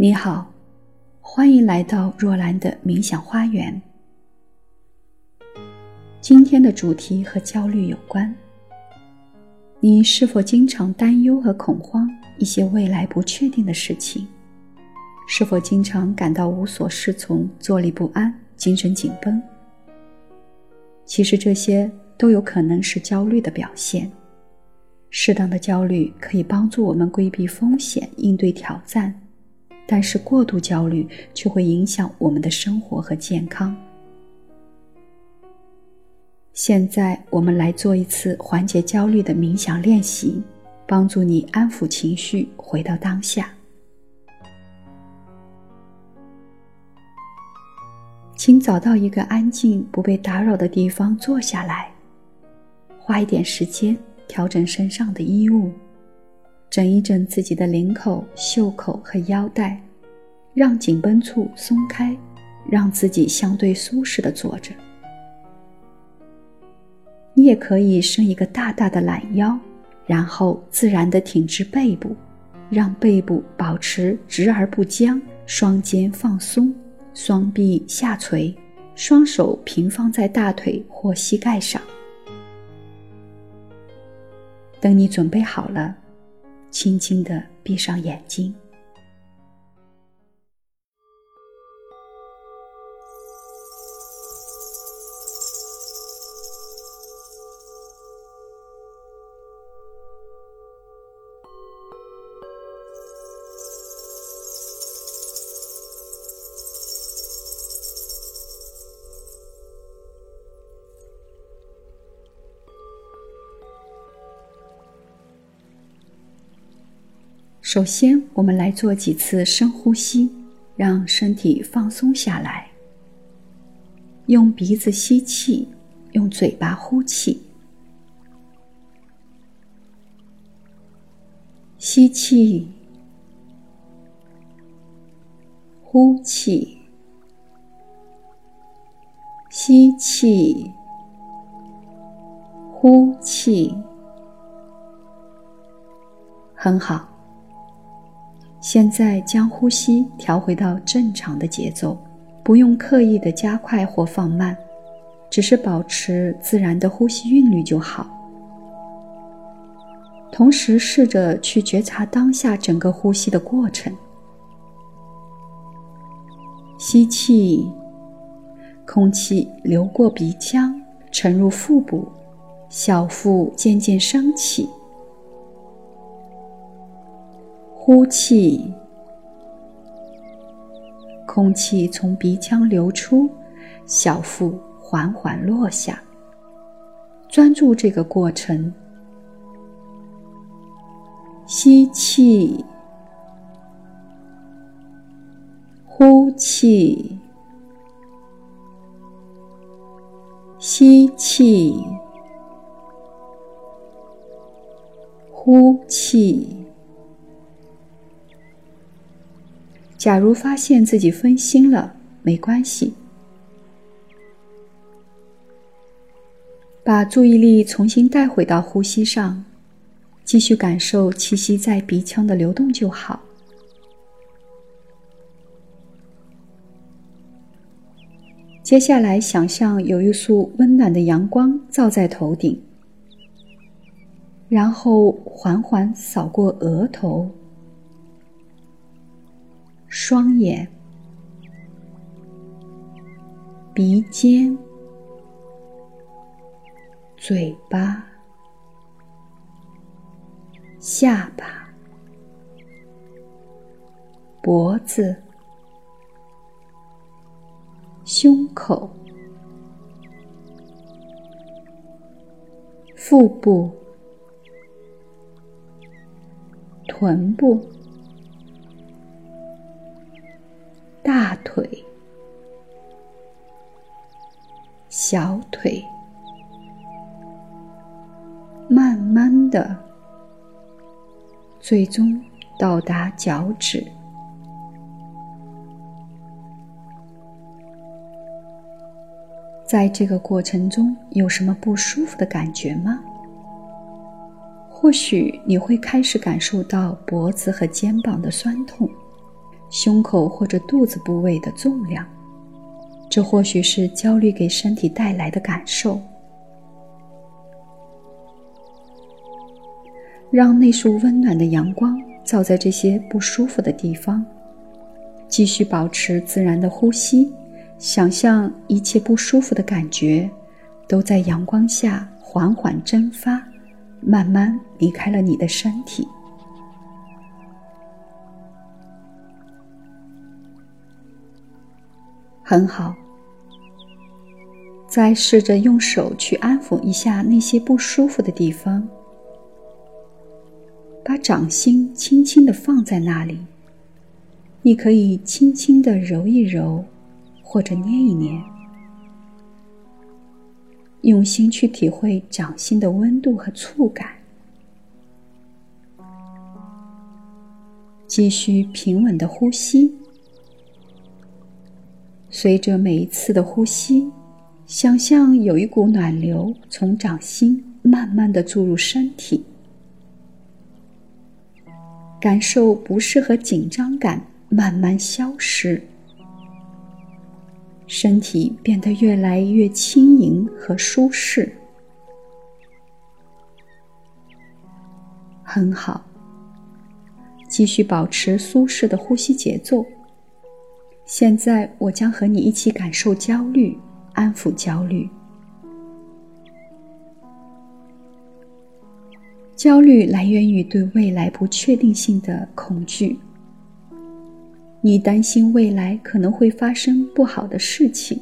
你好，欢迎来到若兰的冥想花园。今天的主题和焦虑有关。你是否经常担忧和恐慌一些未来不确定的事情？是否经常感到无所适从、坐立不安、精神紧绷？其实这些都有可能是焦虑的表现。适当的焦虑可以帮助我们规避风险、应对挑战，但是过度焦虑却会影响我们的生活和健康。现在，我们来做一次缓解焦虑的冥想练习，帮助你安抚情绪，回到当下。请找到一个安静、不被打扰的地方坐下来，花一点时间。调整身上的衣物，整一整自己的领口、袖口和腰带，让紧绷处松开，让自己相对舒适的坐着。你也可以伸一个大大的懒腰，然后自然的挺直背部，让背部保持直而不僵，双肩放松，双臂下垂，双手平放在大腿或膝盖上。等你准备好了，轻轻地闭上眼睛。首先，我们来做几次深呼吸，让身体放松下来。用鼻子吸气，用嘴巴呼气。吸气，呼气，吸气，呼气，很好。现在将呼吸调回到正常的节奏，不用刻意的加快或放慢，只是保持自然的呼吸韵律就好。同时试着去觉察当下整个呼吸的过程。吸气，空气流过鼻腔，沉入腹部，小腹渐渐升起。呼气，空气从鼻腔流出，小腹缓缓落下。专注这个过程。吸气，呼气，吸气，呼气。假如发现自己分心了，没关系，把注意力重新带回到呼吸上，继续感受气息在鼻腔的流动就好。接下来，想象有一束温暖的阳光照在头顶，然后缓缓扫过额头。双眼、鼻尖、嘴巴、下巴、脖子、胸口、腹部、臀部。大腿、小腿，慢慢的，最终到达脚趾。在这个过程中，有什么不舒服的感觉吗？或许你会开始感受到脖子和肩膀的酸痛。胸口或者肚子部位的重量，这或许是焦虑给身体带来的感受。让那束温暖的阳光照在这些不舒服的地方，继续保持自然的呼吸，想象一切不舒服的感觉都在阳光下缓缓蒸发，慢慢离开了你的身体。很好，再试着用手去安抚一下那些不舒服的地方，把掌心轻轻的放在那里。你可以轻轻的揉一揉，或者捏一捏，用心去体会掌心的温度和触感。继续平稳的呼吸。随着每一次的呼吸，想象有一股暖流从掌心慢慢的注入身体，感受不适和紧张感慢慢消失，身体变得越来越轻盈和舒适。很好，继续保持舒适的呼吸节奏。现在，我将和你一起感受焦虑，安抚焦虑。焦虑来源于对未来不确定性的恐惧。你担心未来可能会发生不好的事情，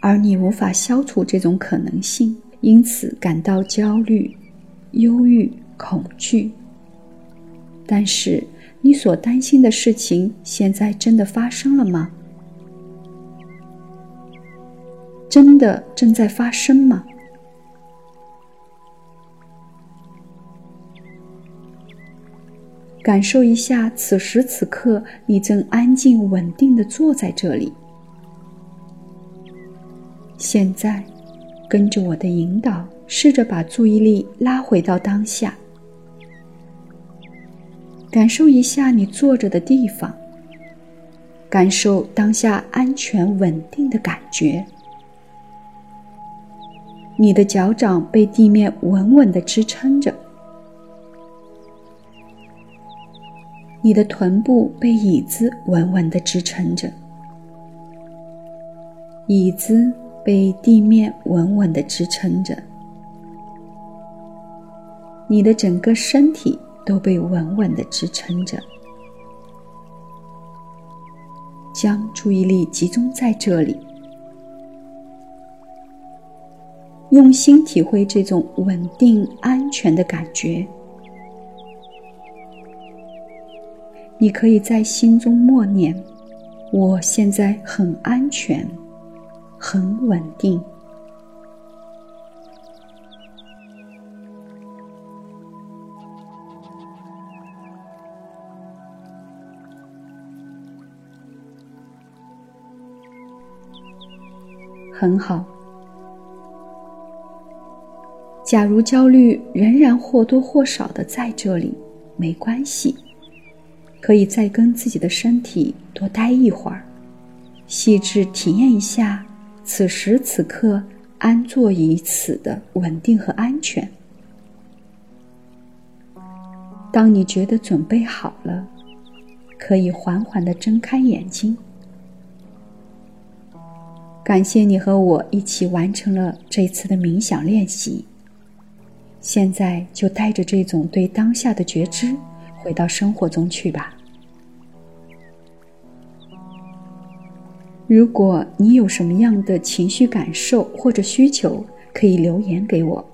而你无法消除这种可能性，因此感到焦虑、忧郁、恐惧。但是，你所担心的事情现在真的发生了吗？真的正在发生吗？感受一下，此时此刻你正安静稳定的坐在这里。现在，跟着我的引导，试着把注意力拉回到当下。感受一下你坐着的地方，感受当下安全稳定的感觉。你的脚掌被地面稳稳的支撑着，你的臀部被椅子稳稳的支撑着，椅子被地面稳稳的支撑着，你的整个身体。都被稳稳的支撑着。将注意力集中在这里，用心体会这种稳定、安全的感觉。你可以在心中默念：“我现在很安全，很稳定。”很好。假如焦虑仍然或多或少的在这里，没关系，可以再跟自己的身体多待一会儿，细致体验一下此时此刻安坐于此的稳定和安全。当你觉得准备好了，可以缓缓的睁开眼睛。感谢你和我一起完成了这次的冥想练习。现在就带着这种对当下的觉知，回到生活中去吧。如果你有什么样的情绪感受或者需求，可以留言给我。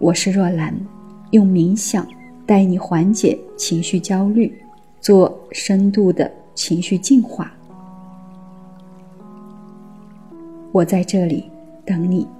我是若兰，用冥想带你缓解情绪焦虑，做深度的情绪净化。我在这里等你。